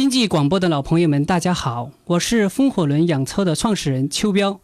经济广播的老朋友们，大家好，我是风火轮养车的创始人邱彪。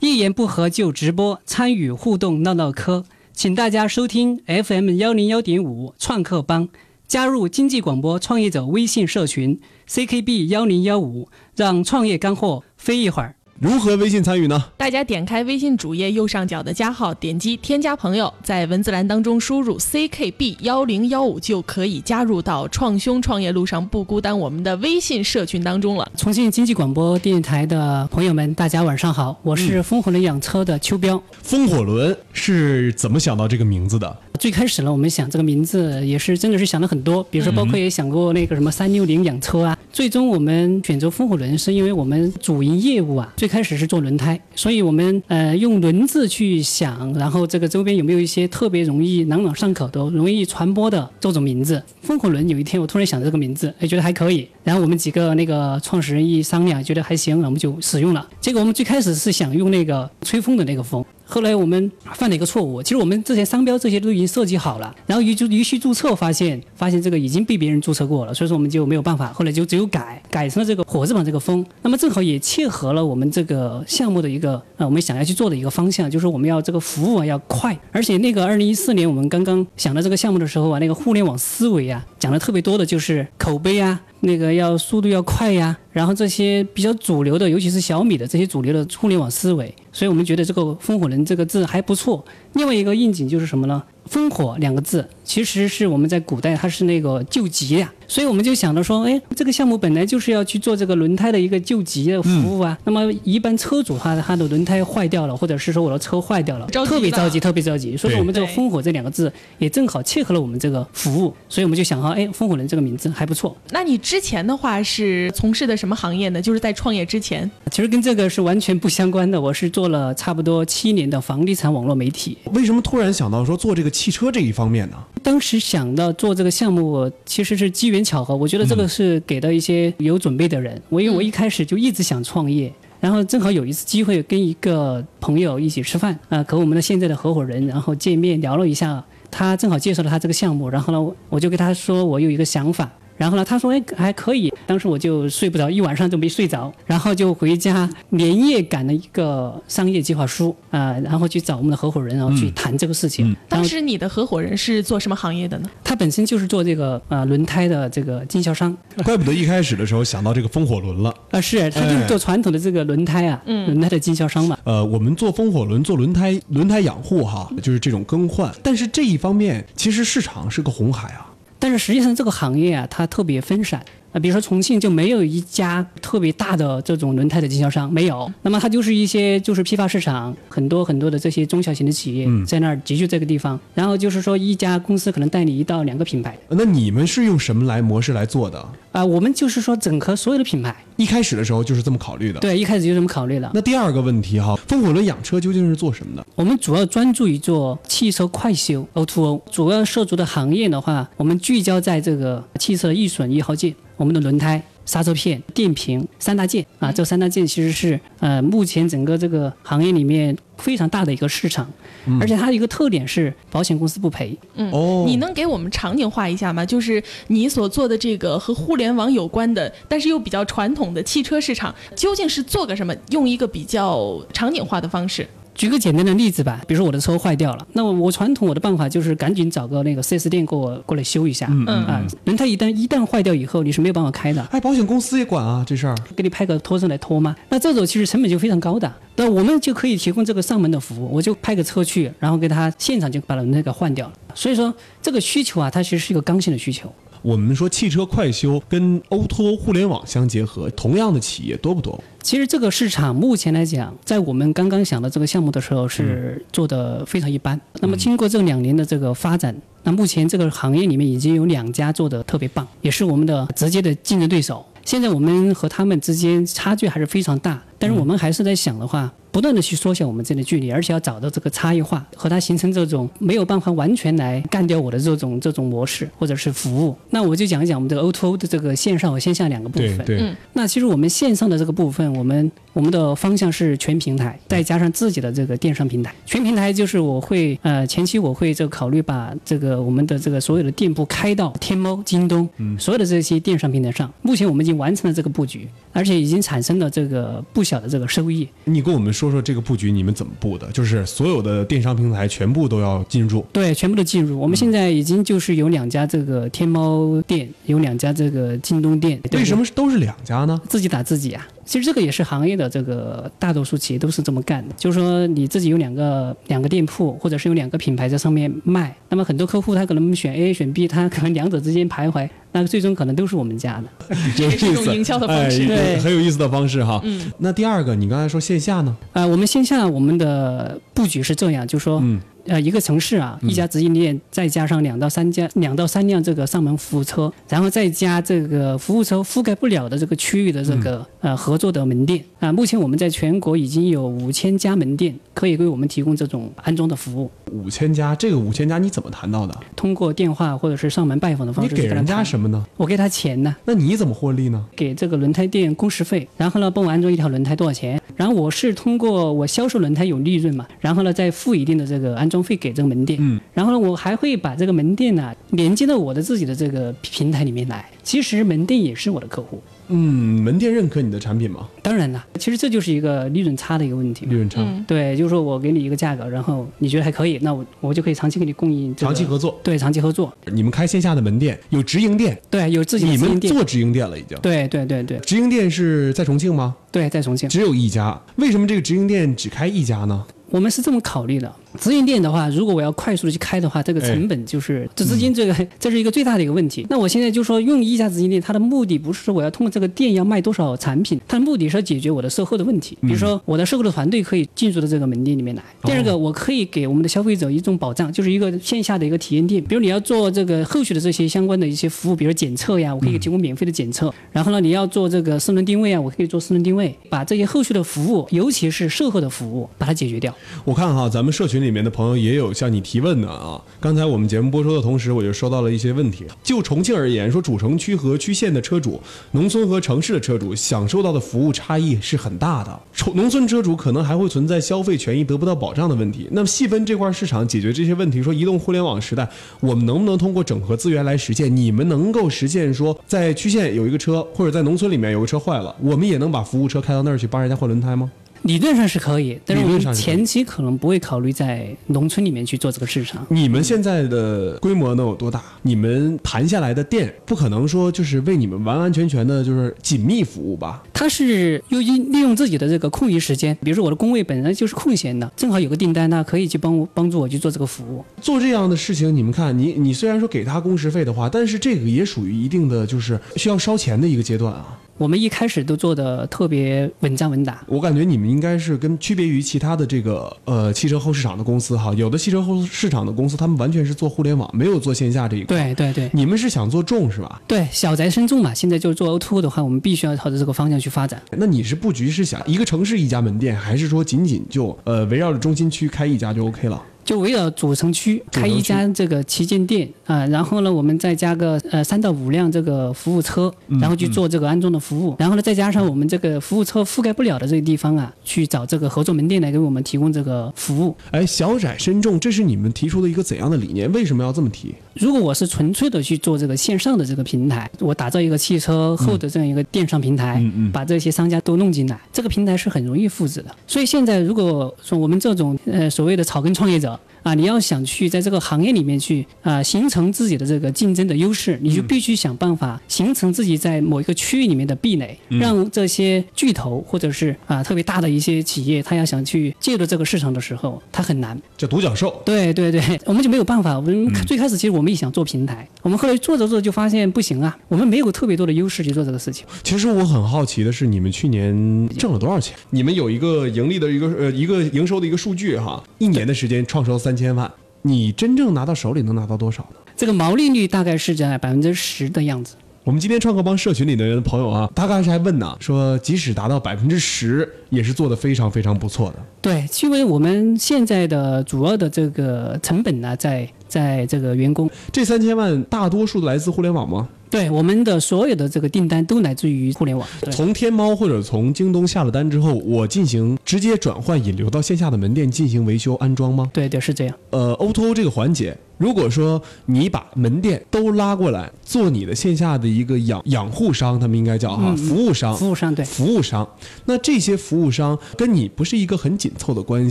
一言不合就直播，参与互动闹闹嗑，请大家收听 FM 幺零幺点五创客帮，加入经济广播创业者微信社群 CKB 幺零幺五，让创业干货飞一会儿。如何微信参与呢？大家点开微信主页右上角的加号，点击添加朋友，在文字栏当中输入 ckb 幺零幺五就可以加入到创兄创业路上不孤单我们的微信社群当中了。重庆经济广播电台的朋友们，大家晚上好，我是风火轮养车的邱彪。风火轮是怎么想到这个名字的？最开始呢，我们想这个名字也是真的是想了很多，比如说包括也想过那个什么三六零养车啊。最终我们选择风火轮，是因为我们主营业务啊，最开始是做轮胎，所以我们呃用轮子去想，然后这个周边有没有一些特别容易朗朗上口的、容易传播的这种名字？风火轮有一天我突然想这个名字，哎，觉得还可以。然后我们几个那个创始人一商量，觉得还行，我们就使用了。结果我们最开始是想用那个吹风的那个风。后来我们犯了一个错误，其实我们之前商标这些都已经设计好了，然后一就一去注册，发现发现这个已经被别人注册过了，所以说我们就没有办法，后来就只有改改成了这个火字旁这个风，那么正好也切合了我们这个项目的一个呃我们想要去做的一个方向，就是我们要这个服务啊要快，而且那个二零一四年我们刚刚想到这个项目的时候啊，那个互联网思维啊讲的特别多的就是口碑啊。那个要速度要快呀，然后这些比较主流的，尤其是小米的这些主流的互联网思维，所以我们觉得这个“风火轮”这个字还不错。另外一个应景就是什么呢？“烽火”两个字其实是我们在古代它是那个救急呀。所以我们就想着说，哎，这个项目本来就是要去做这个轮胎的一个救急的服务啊。那么一般车主他他的轮胎坏掉了，或者是说我的车坏掉了，特别着急，特别着急。所以说我们这个“烽火”这两个字也正好切合了我们这个服务。所以我们就想哈，哎，“烽火轮”这个名字还不错。那你之前的话是从事的什么行业呢？就是在创业之前，其实跟这个是完全不相关的。我是做了差不多七年的房地产网络媒体。为什么突然想到说做这个汽车这一方面呢？当时想到做这个项目，其实是机缘巧合。我觉得这。个是给到一些有准备的人。我因为我一开始就一直想创业，然后正好有一次机会跟一个朋友一起吃饭啊，和我们的现在的合伙人，然后见面聊了一下，他正好介绍了他这个项目，然后呢，我就跟他说我有一个想法。然后呢，他说哎还可以，当时我就睡不着，一晚上都没睡着，然后就回家连夜赶了一个商业计划书啊，然后去找我们的合伙人，然后去谈这个事情。当时你的合伙人是做什么行业的呢？他本身就是做这个呃轮胎的这个经销商。怪不得一开始的时候想到这个风火轮了啊，是他就是做传统的这个轮胎啊，轮胎的经销商嘛。呃，我们做风火轮做轮胎轮胎养护哈，就是这种更换，但是这一方面其实市场是个红海啊。但是实际上这个行业啊，它特别分散。啊。比如说重庆就没有一家特别大的这种轮胎的经销商，没有。那么它就是一些就是批发市场，很多很多的这些中小型的企业在那儿集聚这个地方。然后就是说一家公司可能代理一到两个品牌。那你们是用什么来模式来做的？啊，我们就是说整合所有的品牌。一开始的时候就是这么考虑的。对，一开始就这么考虑了。那第二个问题哈，风火轮养车究竟是做什么的？我们主要专注于做汽车快修 O2O，主要涉足的行业的话，我们聚焦在这个汽车的易损易耗件，我们的轮胎。刹车片、电瓶三大件啊，这三大件其实是呃目前整个这个行业里面非常大的一个市场，而且它的一个特点是保险公司不赔。嗯，哦，你能给我们场景化一下吗？就是你所做的这个和互联网有关的，但是又比较传统的汽车市场，究竟是做个什么？用一个比较场景化的方式。举个简单的例子吧，比如说我的车坏掉了，那么我传统我的办法就是赶紧找个那个 4S 店给我过来修一下。嗯啊，轮胎一旦一旦坏掉以后，你是没有办法开的。哎，保险公司也管啊这事儿，给你派个拖车来拖吗？那这种其实成本就非常高的。那我们就可以提供这个上门的服务，我就派个车去，然后给他现场就把轮胎给换掉了。所以说这个需求啊，它其实是一个刚性的需求。我们说汽车快修跟 O2O 互联网相结合，同样的企业多不多？其实这个市场目前来讲，在我们刚刚想的这个项目的时候是做的非常一般。那么经过这两年的这个发展，那目前这个行业里面已经有两家做的特别棒，也是我们的直接的竞争对手。现在我们和他们之间差距还是非常大，但是我们还是在想的话。不断的去缩小我们之间的距离，而且要找到这个差异化，和它形成这种没有办法完全来干掉我的这种这种模式或者是服务。那我就讲一讲我们这个 O2O 的这个线上和线下两个部分。对对，嗯那其实我们线上的这个部分，我们我们的方向是全平台，再加上自己的这个电商平台。全平台就是我会呃前期我会这个考虑把这个我们的这个所有的店铺开到天猫、京东，所有的这些电商平台上。目前我们已经完成了这个布局，而且已经产生了这个不小的这个收益。你跟我们说说这个布局你们怎么布的？就是所有的电商平台全部都要进入。对，全部都进入。我们现在已经就是有两家这个天猫店，有两家这个京东店。对为什么都是两家呢？自己打自己啊。其实这个也是行业的这个大多数企业都是这么干的，就是说你自己有两个两个店铺，或者是有两个品牌在上面卖，那么很多客户他可能选 A 选 B，他可能两者之间徘徊，那最终可能都是我们家的。有 意这种思，营销的方式哎对很有意思的方式哈。嗯，那第二个，你刚才说线下呢？啊、我们线下我们的布局是这样，就是说，嗯呃，一个城市啊，一家直营店，再加上两到三家、两到三辆这个上门服务车，然后再加这个服务车覆盖不了的这个区域的这个、呃合作的门店啊、目前我们在全国已经有五千家门店可以为我们提供这种安装的服务，五千家，这个五千家你怎么谈到的？通过电话或者是上门拜访的方式你给人家什么呢？我给他钱呢，那你怎么获利呢？给这个轮胎店工时费，然后呢帮我安装一条轮胎多少钱？然后我是通过我销售轮胎有利润嘛，然后呢再付一定的这个安装费给这个门店，嗯，然后呢我还会把这个门店呢连接到我的自己的这个平台里面来。其实门店也是我的客户，嗯，门店认可你的产品吗？当然了，其实这就是一个利润差的一个问题利。润差，嗯对，就是说我给你一个价格，然后你觉得还可以，那我我就可以长期给你供应、这个，长期合作。对长期合作，你们开线下的门店有直营店，对有自己的你直营店，们做直营店了已经。对对对对直营店是在重庆吗？对，在重庆。只有一家，为什么这个直营店只开一家呢？我们是这么考虑的，直营店的话，如果我要快速的去开的话，这个成本就是这资金这个 这是一个最大的一个问题。那我现在就说用一家直营店，它的目的不是说我要通过这个店要卖多少产品，它的目的是要解决我的售后的问题。比如说我的售后的团队可以进入到这个门店里面来。第二个，我可以给我们的消费者一种保障，就是一个线下的一个体验店。比如你要做这个后续的这些相关的一些服务，比如检测呀，我可以提供免费的检测。然后呢，你要做这个私人定位啊，我可以做私人定位，把这些后续的服务，尤其是售后的服务，把它解决掉。我看哈，咱们社群群里面的朋友也有向你提问的啊。刚才我们节目播出的同时，我就收到了一些问题。就重庆而言，说主城区和区县的车主，农村和城市的车主享受到的服务差异是很大的。农村车主可能还会存在消费权益得不到保障的问题。那么细分这块市场，解决这些问题，说移动互联网时代，我们能不能通过整合资源来实现？你们能够实现说，在区县有一个车，或者在农村里面有个车坏了，我们也能把服务车开到那儿去帮人家换轮胎吗？理论上是可以，但是我们前期可能不会考虑在农村里面去做这个市场。你们现在的规模能有多大？你们盘下来的店，不可能说就是为你们完完全全的就是紧密服务吧？它是又利利用自己的这个空余时间，比如说我的工位本身就是空闲的，正好有个订单，那可以去帮我帮助我去做这个服务。做这样的事情，你们看，你你虽然说给他工时费的话，但是这个也属于一定的就是需要烧钱的一个阶段啊。我们一开始都做的特别稳扎稳打，我感觉你们应该是跟区别于其他的这个呃汽车后市场的公司哈，有的汽车后市场的公司他们完全是做互联网，没有做线下这一块。对对对你们是想做重是吧？对，小宅深重嘛。现在就是做 O2O 的话，我们必须要朝着这个方向去发展。那你是布局是想一个城市一家门店，还是说仅仅就呃围绕着中心区开一家就 OK 了？就围绕主城区开一家这个旗舰店啊、然后呢，我们再加个呃三到五辆这个服务车，然后去做这个安装的服务，然后呢再加上我们这个服务车覆盖不了的这个地方啊，去找这个合作门店来给我们提供这个服务。哎，小窄深重，这是你们提出的一个怎样的理念？为什么要这么提？如果我是纯粹的去做这个线上的这个平台，我打造一个汽车后的这样一个电商平台，嗯嗯把这些商家都弄进来，这个平台是很容易复制的。所以现在如果说我们这种呃所谓的草根创业者啊，你要想去在这个行业里面去啊形成自己的这个竞争的优势，你就必须想办法形成自己在某一个区域里面的壁垒，让这些巨头或者是啊特别大的一些企业，他要想去介入这个市场的时候，他很难。叫独角兽。对对对，我们就没有办法。我们最开始其实我们也想做平台，我们后来做着做着就发现不行啊，我们没有特别多的优势去做这个事情。其实我很好奇的是，你们去年挣了多少钱？你们有一个盈利的一个呃一个营收的一个数据哈，一年的时间创收三千万，你真正拿到手里能拿到多少呢？这个毛利率大概是在百分之十的样子。我们今天创客帮社群里的朋友啊，他刚才还问呢，说即使达到百分之十，也是做的非常非常不错的。对，因为我们现在的主要的这个成本呢，在在这个员工。这三千万大多数来自互联网吗？对，我们的所有的这个订单都来自于互联网。从天猫或者从京东下了单之后，我进行直接转换引流到线下的门店进行维修安装吗？对对，是这样。呃，O2O 这个环节。如果说你把门店都拉过来做你的线下的一个养养护商，他们应该叫哈服务商，服务商对服务商。那这些服务商跟你不是一个很紧凑的关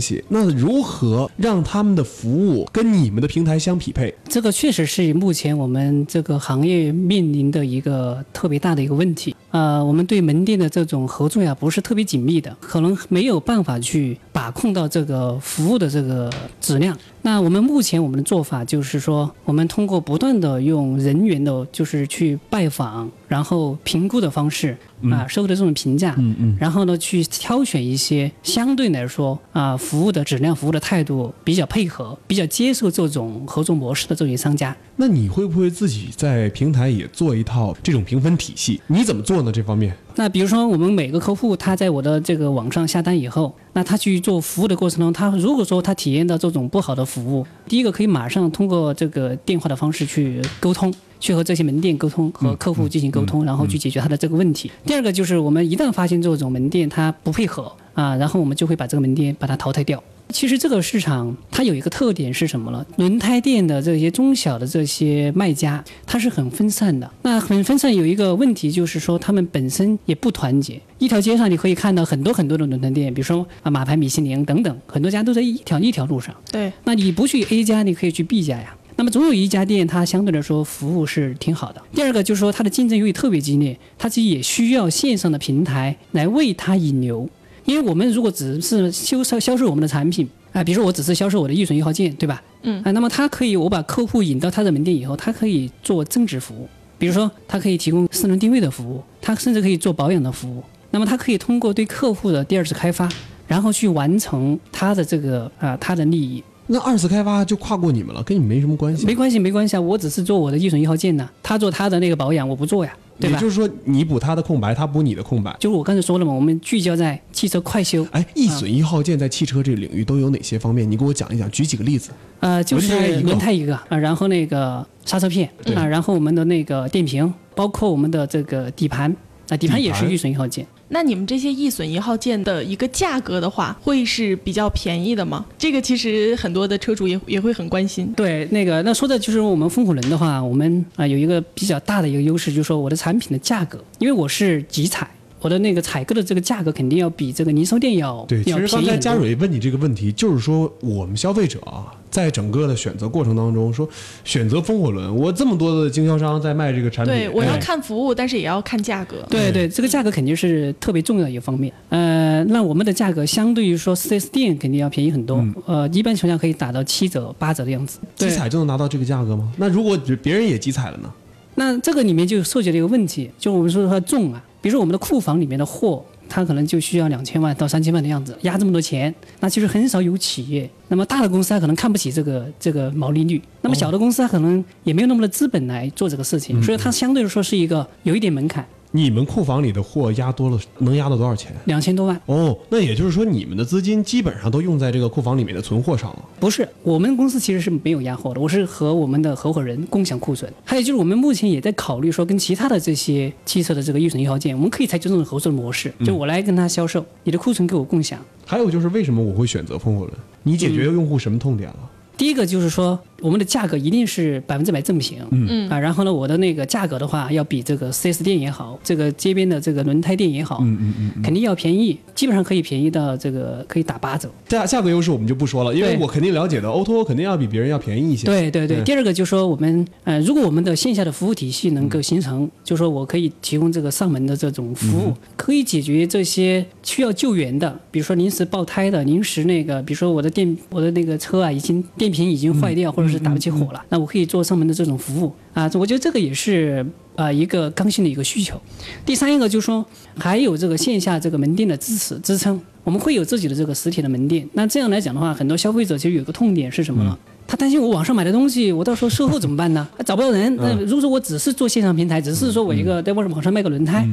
系，那如何让他们的服务跟你们的平台相匹配？这个确实是目前我们这个行业面临的一个特别大的一个问题。呃，我们对门店的这种合作呀，不是特别紧密的，可能没有办法去把控到这个服务的这个质量。那我们目前我们的做法就是说，我们通过不断的用人员的，就是去拜访，然后评估的方式啊，收的这种评价，嗯嗯，然后呢，去挑选一些相对来说啊，服务的质量、服务的态度比较配合、比较接受这种合作模式的这些商家。那你会不会自己在平台也做一套这种评分体系？你怎么做呢？这方面？那比如说，我们每个客户他在我的这个网上下单以后，那他去做服务的过程中，他如果说他体验到这种不好的服务，第一个可以马上通过这个电话的方式去沟通，去和这些门店沟通，和客户进行沟通，然后去解决他的这个问题。第二个就是我们一旦发现这种门店他不配合啊，然后我们就会把这个门店把它淘汰掉。其实这个市场它有一个特点是什么呢？轮胎店的这些中小的这些卖家，它是很分散的。那很分散有一个问题就是说，他们本身也不团结。一条街上你可以看到很多很多的轮胎店，比如说啊马牌、米其林等等，很多家都在一条一条路上。对。那你不去 A 家，你可以去 B 家呀。那么总有一家店它相对来说服务是挺好的。第二个就是说它的竞争由于特别激烈，它其实也需要线上的平台来为它引流。因为我们如果只是销售销售我们的产品啊，比如说我只是销售我的易损一号件，对吧？嗯啊，那么它可以我把客户引到他的门店以后，它可以做增值服务，比如说它可以提供私人定位的服务，它甚至可以做保养的服务。那么它可以通过对客户的第二次开发，然后去完成它的这个啊它的利益。那二次开发就跨过你们了，跟你没什么关系。没关系，没关系啊，我只是做我的易损一号件呢，他做他的那个保养，我不做呀。也就是说，你补他的空白，他补你的空白。就是我刚才说了嘛，我们聚焦在汽车快修。哎，易损一号件在汽车这个领域都有哪些方面？你给我讲一讲，举几个例子。呃，就是轮胎一个啊，然后那个刹车片啊，然后我们的那个电瓶，包括我们的这个底盘啊，底盘也是易损一号件。那你们这些易损一号件的一个价格的话，会是比较便宜的吗？这个其实很多的车主也也会很关心。对，那个那说的就是我们风火轮的话，我们啊有一个比较大的一个优势，就是说我的产品的价格，因为我是集采。我的那个采购的这个价格肯定要比这个零售店要对。其实刚才佳蕊问你这个问题，就是说我们消费者啊，在整个的选择过程当中，说选择风火轮，我这么多的经销商在卖这个产品，对，我要看服务，但是也要看价格。对对，这个价格肯定是特别重要的一个方面。呃，那我们的价格相对于说四 S 店肯定要便宜很多，呃，一般情况下可以打到七折八折的样子。集采就能拿到这个价格吗？那如果别人也集采了呢？那这个里面就涉及了一个问题，就我们说它重啊。比如说我们的库房里面的货，它可能就需要两千万到三千万的样子，压这么多钱，那其实很少有企业。那么大的公司它可能看不起这个这个毛利率，那么小的公司它可能也没有那么多资本来做这个事情，所以它相对来说是一个有一点门槛。你们库房里的货压多了，能压到多少钱？两千多万。哦，那也就是说，你们的资金基本上都用在这个库房里面的存货上了。不是，我们公司其实是没有压货的，我是和我们的合伙人共享库存。还有就是，我们目前也在考虑说，跟其他的这些汽车的这个预存一号件，我们可以采取这种合作的模式，就我来跟他销售，你的库存给我共享。还有就是，为什么我会选择风火轮？你解决用户什么痛点了？第一个就是说，我们的价格一定是百分之百正品，嗯。啊，然后呢，我的那个价格的话，要比这个 4S 店也好，这个街边的这个轮胎店也好，嗯嗯嗯，肯定要便宜，基本上可以便宜到这个可以打八折。价价格优势我们就不说了，因为我肯定了解的 O2O 肯定要比别人要便宜一些。对对对，第二个就是说我们呃，如果我们的线下的服务体系能够形成，就说我可以提供这个上门的这种服务，可以解决这些需要救援的，比如说临时爆胎的，临时那个，比如说我的电我的那个车啊，已经电瓶已经坏掉。或者是打不起火了，那我可以做上门的这种服务啊，我觉得这个也是啊一个刚性的一个需求。第三一个就是说，还有这个线下这个门店的支持支撑，我们会有自己的这个实体的门店。那这样来讲的话，很多消费者其实有个痛点是什么呢？他担心我网上买的东西，我到时候售后怎么办呢？找不到人。那如果说我只是做线上平台，只是说我一个在网上卖个轮胎，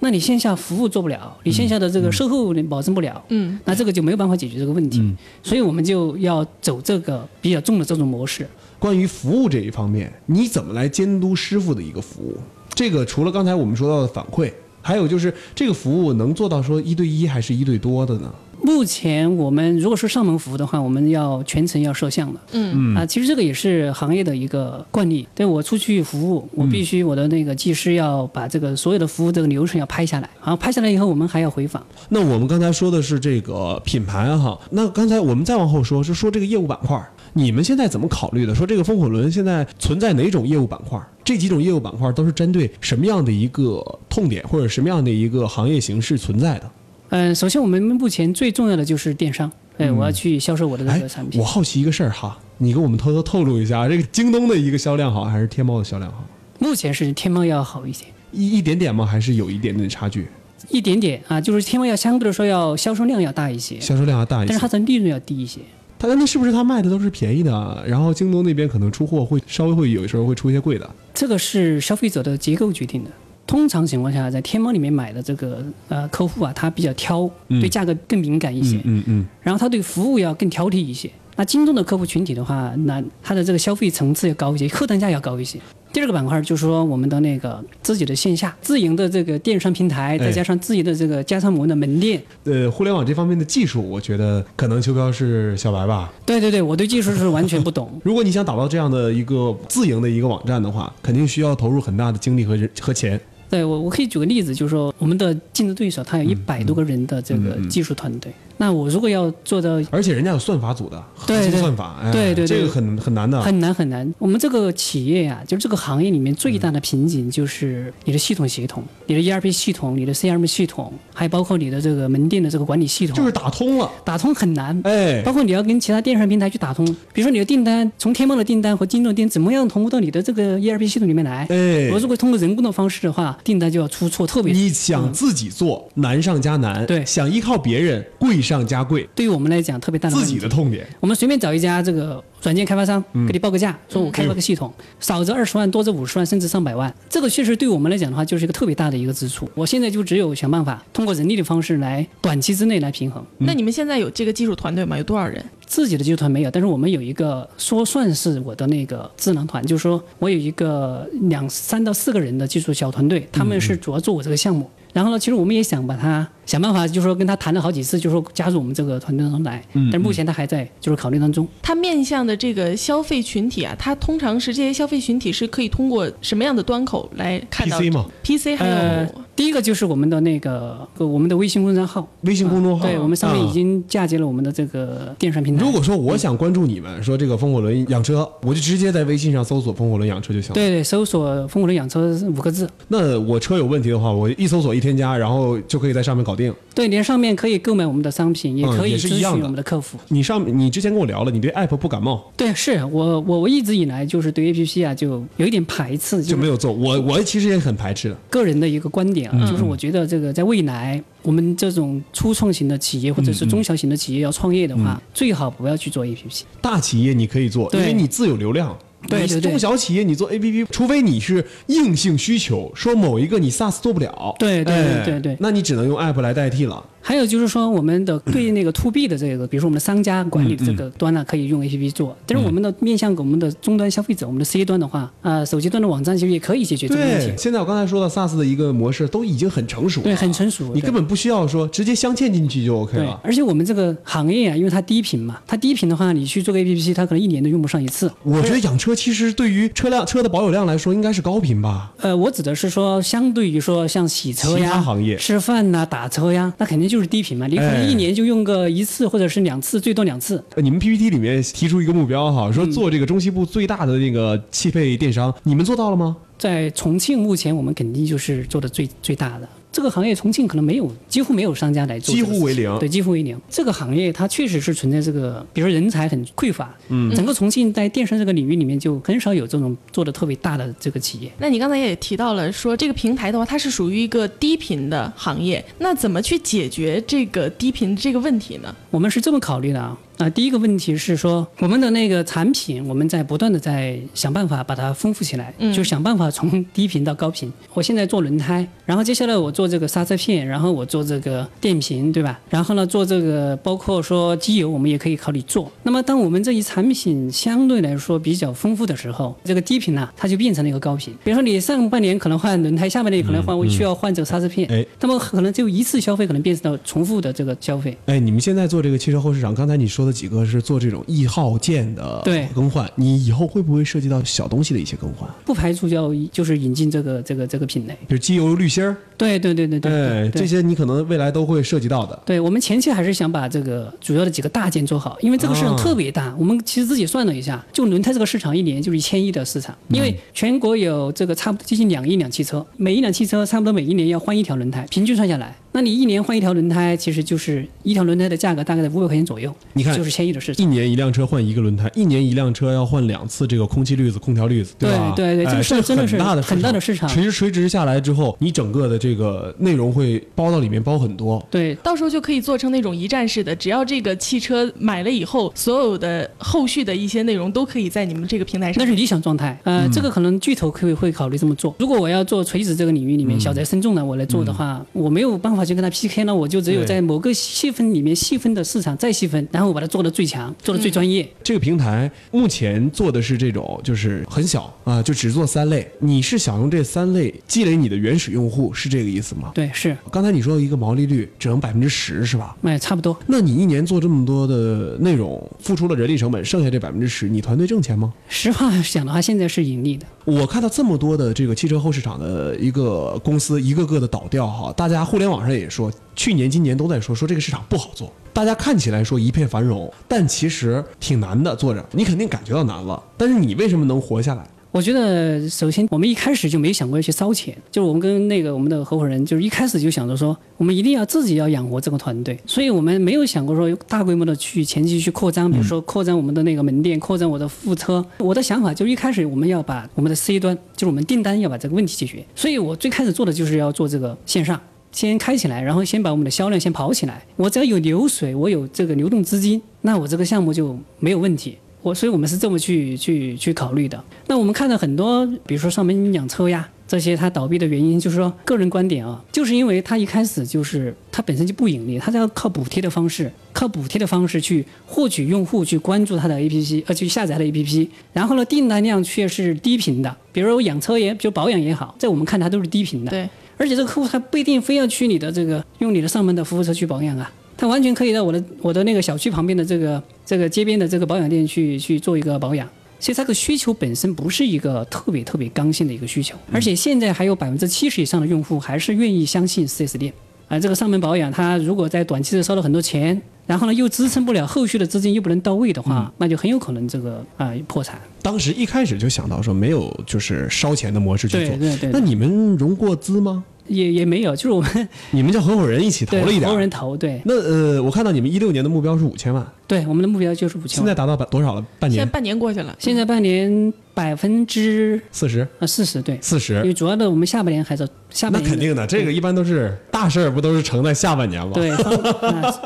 那你线下服务做不了，你线下的这个售后你保证不了，嗯，那这个就没有办法解决这个问题。所以我们就要走这个比较重的这种模式。关于服务这一方面，你怎么来监督师傅的一个服务？这个除了刚才我们说到的反馈，还有就是这个服务能做到说一对一还是一对多的呢？目前我们如果是上门服务的话，我们要全程要摄像的。嗯啊，其实这个也是行业的一个惯例。对我出去服务，我必须我的那个技师要把这个所有的服务这个流程要拍下来，然后拍下来以后，我们还要回访。那我们刚才说的是这个品牌哈，那刚才我们再往后说，是说这个业务板块，你们现在怎么考虑的？说这个风火轮现在存在哪种业务板块？这几种业务板块都是针对什么样的一个痛点或者什么样的一个行业形式存在的？嗯，首先我们目前最重要的就是电商，哎，我要去销售我的这哎个产，品我。好奇一个事儿哈，你给我们偷偷透露一下，这个京东的一个销量好还是天猫的销量好？目前是天猫要好一些，一一点点吗？还是有一点点差距？一点点啊，就是天猫要相对来说要销售量要大一些，销售量要大一些但是。它的利润要低一些。它那是不是它卖的都是便宜的啊？然后京东那边可能出货会稍微会有时候会出一些贵的。这个是消费者的结构决定的。通常情况下，在天猫里面买的这个呃客户啊，他比较挑，嗯对价格更敏感一些，嗯嗯然后他对服务要更挑剔一些。那京东的客户群体的话，那他的这个消费层次要高一些，客单价要高一些。第二个板块就是说我们的那个自己的线下自营的这个电商平台，哎再加上自己的这个加长模的门店。呃，互联网这方面的技术，我觉得可能秋彪是小白吧。对对对，我对技术是完全不懂。如果你想打造这样的一个自营的一个网站的话，肯定需要投入很大的精力和人和钱。对我，我可以举个例子，就是说我们的竞争对手他有嗯一百多个人的这个技术团队，那我如果要做到而且人家有算法组的核心算法，哎、对对对这个很很难的。很难很难。我们这个企业呀、就是这个行业里面最大的瓶颈就是你的系统协同，你的 ERP 系统、你的 CRM 系统，还包括你的这个门店的这个管理系统，就是打通了，打通很难。哎，包括你要跟其他电商平台去打通，比如说你的订单从天猫的订单和京东的订单怎么样同步到你的这个 ERP 系统里面来？哎我如果通过人工的方式的话，订单就要出错，特别你想自己做，难上加难；对想依靠别人，贵上加贵，对于我们来讲特别大的自己的痛点。我们随便找一家这个软件开发商，嗯给你报个价，说我开发个系统，少则二十万，多则五十万，甚至上百万。这个确实对我们来讲的话，就是一个特别大的一个支出。我现在就只有想办法通过人力的方式来短期之内来平衡。那你们现在有这个技术团队吗？有多少人？自己的技术团没有，但是我们有一个说算是我的那个智囊团，就是说我有一个两三到四个人的技术小团队，他们是主要做我这个项目。然后呢，其实我们也想把他想办法，就是说跟他谈了好几次，就是说加入我们这个团队当中来。但是目前他还在就是考虑当中。他面向的这个消费群体啊，他通常是这些消费群体是可以通过什么样的端口来看到 PC 吗？PC 还有、呃，第一个就是我们的那个呃我们的微信公众号，微信公众号，对我们上面已啊经嫁接了我们的这个电商平台。如果说我想关注你们，说这个风火轮养车，我就直接在微信上搜索“风火轮养车”就行了。对对，搜索“风火轮养车”五个字，那我车有问题的话，我一搜索一添加，然后就可以在上面搞定。对，你在上面可以购买我们的商品，也嗯可以咨询我们的客服。你上你之前跟我聊了，你对 app 不感冒，对，是我我我一直以来就是对 A P P 啊就有一点排斥，就没有做。我我其实也很排斥的。个人的一个观点嗯啊，就是我觉得这个在未来，我们这种初创型的企业或者嗯是中小型的企业要创业的话，最好不要去做 A P P。大企业你可以做，因为你自有流量。你对对。对中小企业你做 APP，除非你是硬性需求，说某一个你 SaaS 做不了，对对对对。那你只能用 app 来代替了。还有就是说，我们的对那个 to B 的这个，比如说我们的商家管理的这嗯个端呢，可以用 A P P 做。但是我们的面向给我们的终端消费者，我们的 C 端的话，啊，手机端的网站其实也可以解决这个问题对，。现在我刚才说的 SaaS 的一个模式都已经很成熟了，对，很成熟。对你根本不需要说直接镶嵌进去就 OK 对了，。而且我们这个行业啊，因为它低频嘛，它低频的话，你去做个 A P P，它可能一年都用不上一次。我觉得养车其实对于车辆车的保有量来说，应该是高频吧。呃，我指的是说，相对于说像洗车其呀、他行业吃饭呐、打车呀，那肯定就是低频嘛。你可能哎一年就用个一次或者是两次，最多两次。呃你们 PPT 里面提出一个目标哈，嗯说做这个中西部最大的那个汽配电商，你们做到了吗？在重庆，目前我们肯定就是做的最最大的。这个行业重庆可能没有，几乎没有商家来做几乎为零。对，几乎为零。这个行业它确实是存在这个，比如说人才很匮乏，嗯，整个重庆在电商这个领域里面就很少有这种做的特别大的这个企业。那你刚才也提到了说，这个平台的话，它是属于一个低频的行业，那怎么去解决这个低频这个问题呢？我们是这么考虑的啊，啊、第一个问题是说，我们的那个产品，我们在不断的在想办法把它丰富起来，嗯就想办法从 低频到高频。我现在做轮胎，然后接下来我做这个刹车片，然后我做这个电瓶，对吧？然后呢，做这个包括说机油，我们也可以考虑做。那么当我们这一产品相对来说比较丰富的时候，这个低频呢，它就变成了一个高频。比如说你上半年可能换轮胎，下半年可能换，我需要换这个刹车片，哎那么可能只有一次消费可能变成了重复的这个消费。哎，你们现在做这个汽车后市场，刚才你说的几个是做这种易耗件的对更换，你以后会不会涉及到小东西的一些更换，不排除要就是引进这个这个这个品类。比如机油滤芯儿，对对对对对。这些你可能未来都会涉及到的。对我们前期还是想把这个主要的几个大件做好，因为这个市场啊特别大。我们其实自己算了一下，就轮胎这个市场一年就是一千亿的市场，因为全国有这个差不多接近两亿辆汽车，每一辆汽车差不多每一年要换一条轮胎，平均算下来，那你一年换一条轮胎，其实就是一条轮胎的价格大概在五百块钱左右，你看就是千亿的市场一。年一辆车换一个轮胎，一年一辆车要换两次这个空气滤子、空调滤子，吧？对对对这个真的是很大的很大的市场垂直垂直下来之后，你整个的这个内容会包到里面，包很多。对，到时候就可以做成那种一站式的，只要这个汽车买了以后，所有的后续的一些内容都可以在你们这个平台上那。是理想状态。呃，嗯这个可能巨头可以会考虑这么做。如果我要做垂直这个领域里面嗯小宅深重的我来做的话，我没有办法去跟他 PK 呢，我就只有在某个细分里面细分的市场再细分，然后我把它做的最强，做的最专业。这个平台目前做的是这种，就是很小啊，就只做三类。你是想用这三类积累你的原始用户，是这个意思吗？对，是，刚才你说一个毛利率只能百分之十，是吧？哎，差不多。那你一年做这么多的内容，付出了人力成本，剩下这百分之十，你团队挣钱吗？实话讲的话，现在是盈利的。我看到这么多的这个汽车后市场的一个公司，一个个的倒掉哈，大家互联网上也说，去年、今年都在说说这个市场不好做。大家看起来说一片繁荣，但其实挺难的做着，你肯定感觉到难了。但是你为什么能活下来？我觉得，首先我们一开始就没想过要去烧钱，就是我们跟那个我们的合伙人，就是一开始就想着说，我们一定要自己要养活这个团队，所以我们没有想过说大规模的去前期去扩张，比如说扩张我们的那个门店，扩张我的副车。我的想法就是一开始我们要把我们的 C 端，就是我们订单要把这个问题解决，所以我最开始做的就是要做这个线上。先开起来，然后先把我们的销量先跑起来。我只要有流水，我有这个流动资金，那我这个项目就没有问题。我所以，我们是这么去去去考虑的。那我们看到很多，比如说上门养车呀，这些它倒闭的原因，就是说个人观点啊，就是因为它一开始就是它本身就不盈利，它是要靠补贴的方式，靠补贴的方式去获取用户去关注它的 APP，呃，去下载它的 APP。然后呢，订单量却是低频的，比如说养车也，就保养也好，在我们看它都是低频的。对，而且这个客户他不一定非要去你的这个用你的上门的服务车去保养啊，他完全可以到我的我的那个小区旁边的这个这个街边的这个保养店去去做一个保养。所以他的需求本身不是一个特别特别刚性的一个需求，而且现在还有百分之七十以上的用户还是愿意相信四 S 店。啊，这个上门保养，他如果在短期内收了很多钱，然后呢又支撑不了后续的资金又不能到位的话，那就很有可能这个啊、破产。当时一开始就想到说没有就是烧钱的模式去做，对对对那你们融过资吗？也也没有，就是我们 你们叫合伙人一起投了一点。合伙人投，对那呃，我看到你们一六年的目标是五千万，对，我们的目标就是五千万。现在达到多少了？半年现在半年过去了，现在半年百分之四十、啊四十，对，因四十，因为主要的我们下半年还是下半年那肯定的，这个一般都是大事儿，不都是成在下半年吗？。对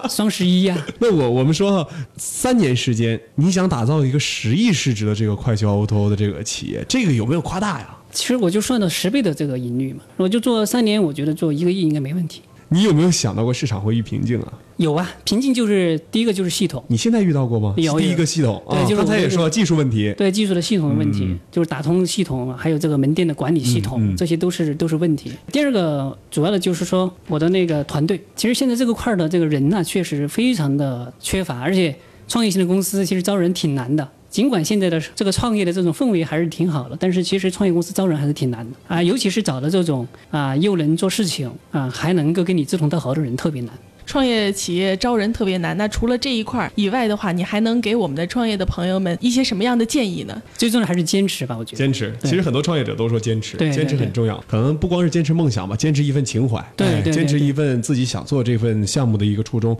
双十一呀、那我我们说，三年时间，你想打造一个十亿市值的这个快销 O to O 的这个企业，这个有没有夸大呀？其实我就算到十倍的这个盈率嘛，我就做三年，我觉得做一个亿应该没问题。你有没有想到过市场会遇瓶颈啊？有啊，瓶颈就是第一个就是系统，你现在遇到过吗？有第一个系统啊，对就是刚才也说技术问题，对技术的系统的问题，嗯就是打通系统，还有这个门店的管理系统，这些都是都是问题。第二个主要的就是说我的那个团队，其实现在这个块儿的这个人呢，确实非常的缺乏，而且创业型的公司其实招人挺难的。尽管现在的这个创业的这种氛围还是挺好的，但是其实创业公司招人还是挺难的啊，尤其是找的这种啊又能做事情啊，还能够跟你志同道合的人特别难。创业企业招人特别难。那除了这一块儿以外的话，你还能给我们的创业的朋友们一些什么样的建议呢？最重要的还是坚持吧，我觉得。坚持。其实很多创业者都说坚持，坚持很重要。可能不光是坚持梦想吧，坚持一份情怀，坚持一份自己想做这份项目的一个初衷。